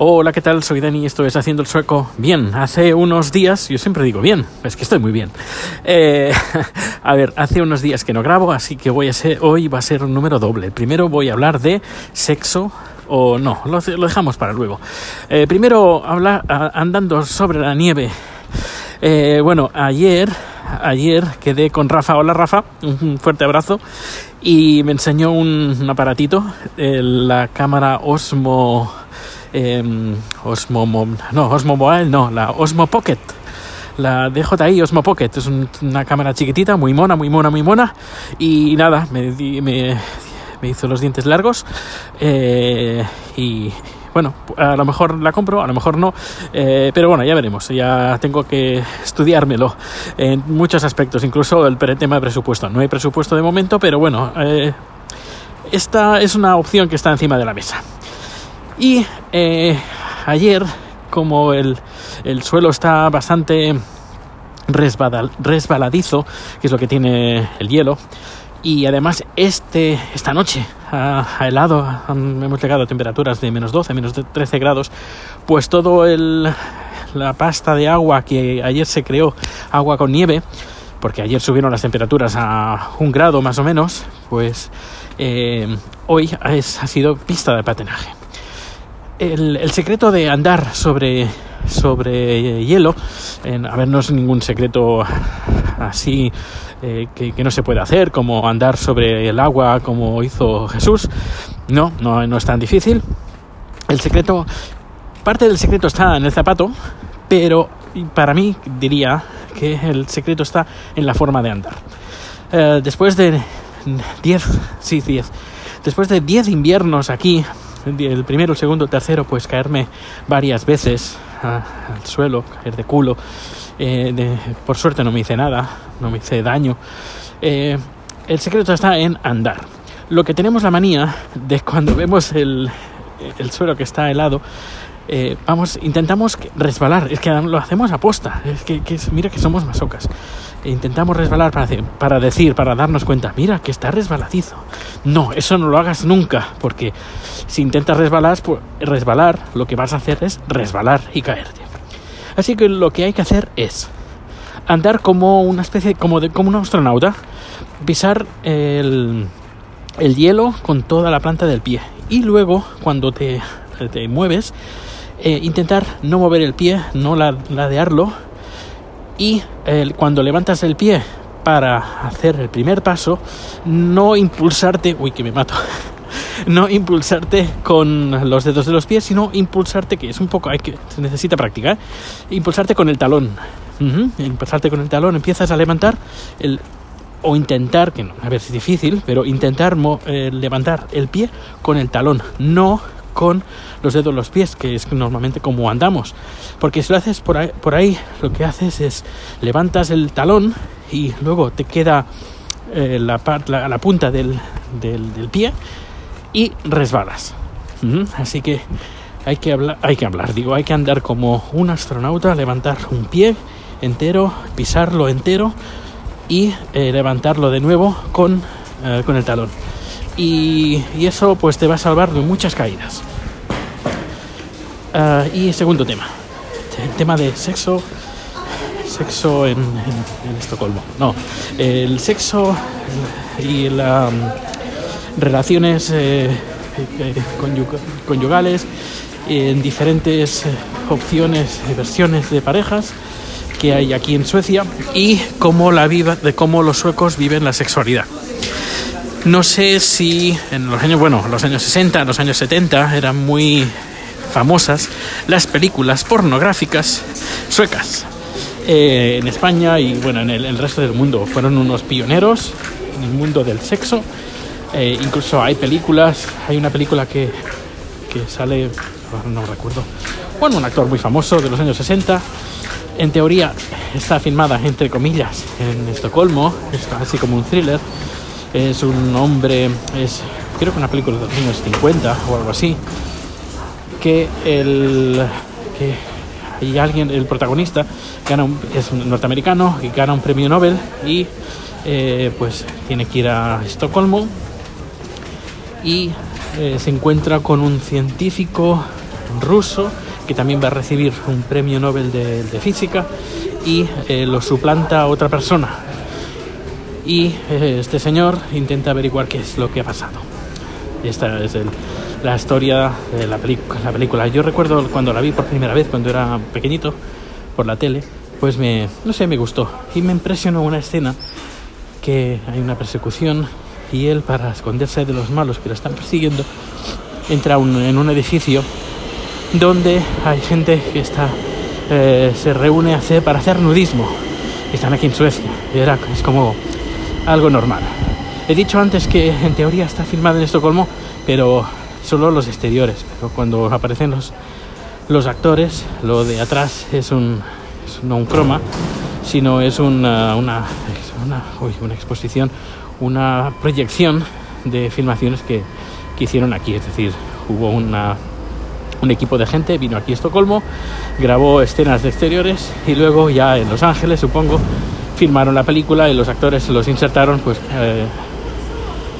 Hola, ¿qué tal? Soy Dani, esto es Haciendo el Sueco. Bien, hace unos días, yo siempre digo bien, es que estoy muy bien. Eh, a ver, hace unos días que no grabo, así que voy a ser, hoy va a ser un número doble. Primero voy a hablar de sexo, o no, lo, dejamos para luego. Eh, primero, hablar andando sobre la nieve. Eh, bueno, ayer, ayer quedé con Rafa. Hola Rafa, un fuerte abrazo. Y me enseñó un, aparatito, la cámara Osmo eh, Osmo, no, Osmo Mobile, no, la Osmo Pocket. La DJI Osmo Pocket es una cámara chiquitita, muy mona, muy mona, muy mona. Y nada, me, me, me hizo los dientes largos. Eh, y bueno, a lo mejor la compro, a lo mejor no, eh, pero bueno, ya veremos, ya tengo que estudiármelo en muchos aspectos, incluso el tema de presupuesto. No hay presupuesto de momento, pero bueno, eh, esta es una opción que está encima de la mesa. Y eh, ayer, como el, suelo está bastante resbaladizo, que es lo que tiene el hielo, y además este, esta noche ha, helado, hemos llegado a temperaturas de menos 12, menos 13 grados, pues todo el, la pasta de agua que ayer se creó, agua con nieve, porque ayer subieron las temperaturas a un grado más o menos, pues eh, hoy ha sido pista de patinaje el, secreto de andar sobre, sobre hielo, en, a ver, no es ningún secreto así eh, que, no se puede hacer, como andar sobre el agua como hizo Jesús. No, no, no es tan difícil. El secreto, parte del secreto está en el zapato, pero para mí diría que el secreto está en la forma de andar. Eh, después de 10, sí, 10, después de 10 inviernos aquí el primero, el segundo, el tercero, pues caerme varias veces al suelo, caer de culo. Eh, por suerte no me hice nada, no me hice daño. Eh, el secreto está en andar. Lo que tenemos la manía de cuando vemos el, el suelo que está helado, eh, vamos, intentamos resbalar, es que lo hacemos a posta, es que, mira que somos masocas. E intentamos resbalar para, para decir, para darnos cuenta, mira que está resbaladizo. No, eso no lo hagas nunca, porque si intentas resbalar, pues, resbalar, lo que vas a hacer es resbalar y caerte. Así que lo que hay que hacer es andar como una especie, como, de, como un astronauta, pisar el, el hielo con toda la planta del pie. Y luego, cuando te, te mueves, eh, intentar no mover el pie, no ladearlo y cuando levantas el pie para hacer el primer paso, no impulsarte, uy que me mato, no impulsarte con los dedos de los pies, sino impulsarte, que es un poco, hay que, se necesita práctica, ¿eh? impulsarte con el talón. Impulsarte con el talón, empiezas a levantar el, o intentar, que no, a ver si es difícil, pero intentar eh, levantar el pie con el talón, no con los dedos de los pies, que es normalmente como andamos. Porque si lo haces por ahí, por ahí lo que haces es levantas el talón y luego te queda eh, la, la, punta del, del, pie y resbalas. Así que hay que hablar, hay que hablar, digo, hay que andar como un astronauta, levantar un pie entero, pisarlo entero y eh, levantarlo de nuevo con, eh, con el talón. Y, y, eso pues te va a salvar de muchas caídas. Ah, y segundo tema, el tema de sexo, sexo en, Estocolmo. No, el sexo y las mm, relaciones eh, eh, conyugales en diferentes eh, opciones, versiones de parejas que hay aquí en Suecia y cómo la vida, de cómo los suecos viven la sexualidad. No sé si en los años, bueno, los años 60, los años 70 eran muy famosas las películas pornográficas suecas. Eh, en España y bueno, en el, resto del mundo fueron unos pioneros en el mundo del sexo. Eh, incluso hay películas, hay una película que, que sale, no recuerdo, bueno, un actor muy famoso de los años 60. En teoría está filmada, entre comillas, en Estocolmo, es casi como un thriller. Es un hombre, es creo que una película de los años 50 o algo así que el que alguien, el protagonista gana es un norteamericano y gana un premio Nobel y eh, pues tiene que ir a Estocolmo y eh, se encuentra con un científico ruso que también va a recibir un premio Nobel de, física y eh, lo suplanta otra persona. Y eh, este señor intenta averiguar qué es lo que ha pasado. Esta es el, la historia de la, la película. Yo recuerdo cuando la vi por primera vez, cuando era pequeñito, por la tele, pues me, no sé, me gustó. Y me impresionó una escena que hay una persecución y él, para esconderse de los malos que lo están persiguiendo, entra un, en un edificio donde hay gente que está eh, se reúne a hacer, para hacer nudismo. Están aquí en Suecia. Era, es como algo normal. He dicho antes que en teoría está filmado en Estocolmo, pero solo los exteriores. Pero cuando aparecen los, los actores, lo de atrás es un es no un croma, sino es una, una, una, uy, una exposición, una proyección de filmaciones que, que hicieron aquí. Es decir, hubo una un equipo de gente vino aquí a Estocolmo, grabó escenas de exteriores y luego ya en Los Ángeles, supongo, filmaron la película y los actores los insertaron pues eh,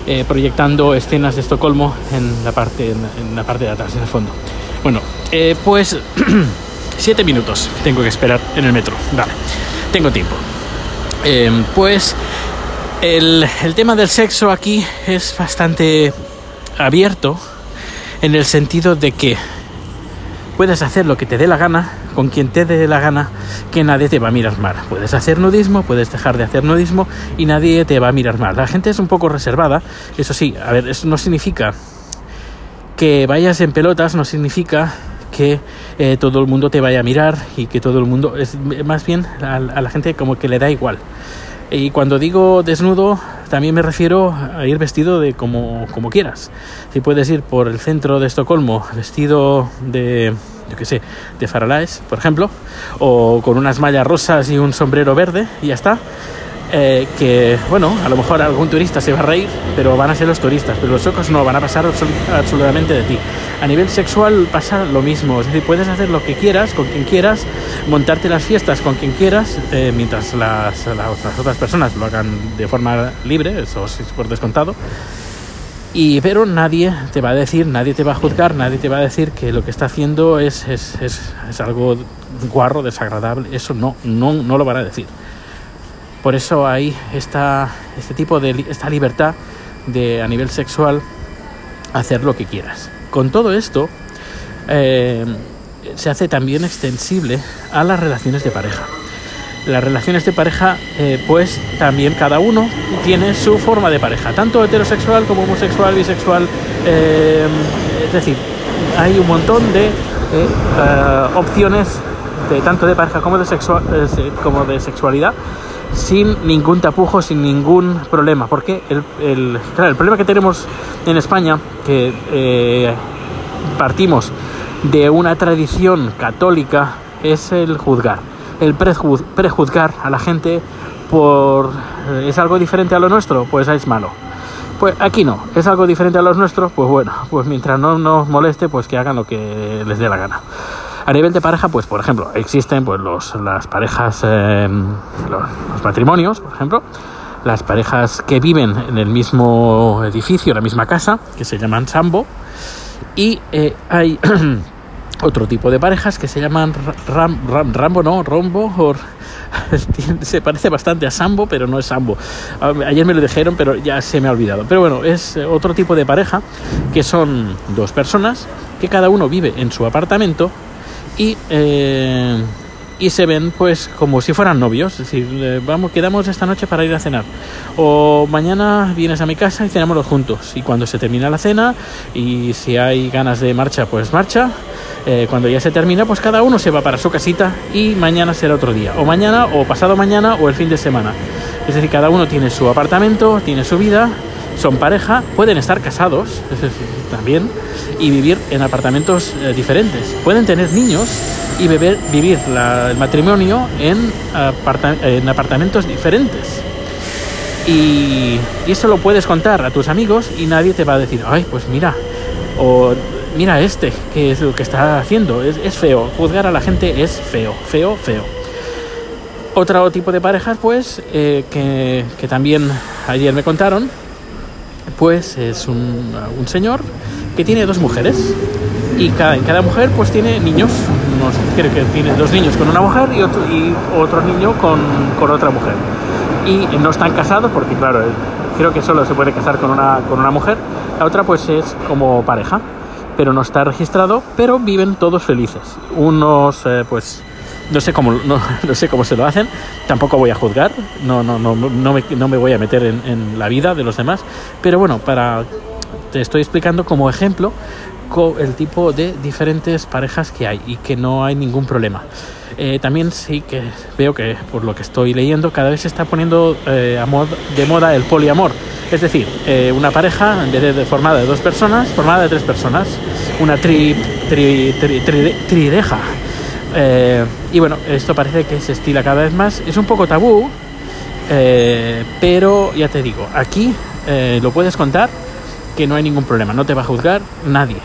eh, proyectando escenas de Estocolmo en la parte en, en, la parte de atrás, en el fondo. Bueno, eh, pues siete minutos tengo que esperar en el metro. Vale, tengo tiempo. Em, pues el, el tema del sexo aquí es bastante abierto en el sentido de que Puedes hacer lo que te dé la gana, con quien te dé la gana, que nadie te va a mirar mal. Puedes hacer nudismo, puedes dejar de hacer nudismo y nadie te va a mirar mal. La gente es un poco reservada, eso sí, a ver, eso no significa que vayas en pelotas, no significa que eh, todo el mundo te vaya a mirar y que todo el mundo es más bien a, a la gente como que le da igual. Y cuando digo desnudo, también me refiero a ir vestido de como, como quieras. Si puedes ir por el centro de Estocolmo vestido de, yo qué sé, de faralaes, por ejemplo, o con unas mallas rosas y un sombrero verde, y ya está. Eh, que, bueno, a lo mejor algún turista se va a reír, pero van a ser los turistas, pero los ojos no, van a pasar absolutamente de ti. A nivel sexual pasa lo mismo, es decir, puedes hacer lo que quieras, con quien quieras, montarte las fiestas con quien quieras, eh, mientras las, las, las, otras personas lo hagan de forma libre, eso es por descontado. Y, pero nadie te va a decir, nadie te va a juzgar, nadie te va a decir que lo que está haciendo es, es, es, es algo guarro, desagradable. Eso no, no, no lo van a decir. Por eso hay esta, este tipo de esta libertad de a nivel sexual hacer lo que quieras. Con todo esto eh, se hace también extensible a las relaciones de pareja. Las relaciones de pareja, eh, pues también cada uno tiene su forma de pareja, tanto heterosexual como homosexual, bisexual. Eh, es decir, hay un montón de uh, opciones de tanto de pareja como de, sexualidad sin ningún tapujo, sin ningún problema. Porque el, el, claro, el problema que tenemos en España, que eh, partimos de una tradición católica, es el juzgar, el prejuz, prejuzgar a la gente por... ¿Es algo diferente a lo nuestro? Pues es malo. Pues aquí no, es algo diferente a lo nuestro, pues bueno, pues mientras no nos moleste, pues que hagan lo que les dé la gana. A nivel de pareja, pues por ejemplo, existen pues los, las parejas, eh, los, los, matrimonios, por ejemplo, las parejas que viven en el mismo edificio, la misma casa, que se llaman sambo, y eh, hay otro tipo de parejas que se llaman ram, ram, rambo, no, rombo, se parece bastante a sambo, pero no es sambo. Ayer me lo dijeron, pero ya se me ha olvidado. Pero bueno, es otro tipo de pareja que son dos personas que cada uno vive en su apartamento y, eh, y se ven pues como si fueran novios, es decir, eh, vamos, quedamos esta noche para ir a cenar. O mañana vienes a mi casa y cenamos juntos. Y cuando se termina la cena y si hay ganas de marcha pues marcha, eh, cuando ya se termina pues cada uno se va para su casita y mañana será otro día, o mañana o pasado mañana o el fin de semana, es decir, cada uno tiene su apartamento, tiene su vida son pareja, pueden estar casados también y vivir en apartamentos eh, diferentes. Pueden tener niños y beber, vivir el matrimonio en, apartamentos diferentes. Y, y, eso lo puedes contar a tus amigos y nadie te va a decir, ay, pues mira, o mira este, que es lo que está haciendo, es, feo. Juzgar a la gente es feo, feo, feo. Otro tipo de parejas, pues, eh, que, que también ayer me contaron, pues es un, un, señor que tiene dos mujeres y cada, cada mujer pues tiene niños, no sé, creo que tiene dos niños con una mujer y otro, y otro niño con, con otra mujer. Y no están casados porque claro, creo que solo se puede casar con una, con una mujer, la otra pues es como pareja, pero no está registrado, pero viven todos felices. Unos eh, pues no sé cómo no, sé cómo se lo hacen tampoco voy a juzgar no no no no me, no me voy a meter en, la vida de los demás pero bueno para te estoy explicando como ejemplo el tipo de diferentes parejas que hay y que no hay ningún problema eh, también sí que veo que por lo que estoy leyendo cada vez se está poniendo eh, a de moda el poliamor es decir eh, una pareja en vez de, de, formada de dos personas formada de tres personas una tri, tri, tri, tri trideja eh, y bueno, esto parece que se estila cada vez más. Es un poco tabú, eh, pero ya te digo, aquí eh, lo puedes contar que no hay ningún problema, no te va a juzgar nadie.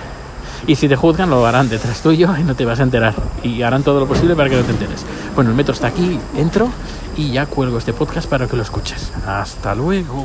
Y si te juzgan, lo harán detrás tuyo y no te vas a enterar. Y harán todo lo posible para que no te enteres. Bueno, el metro está aquí, entro y ya cuelgo este podcast para que lo escuches. Hasta luego.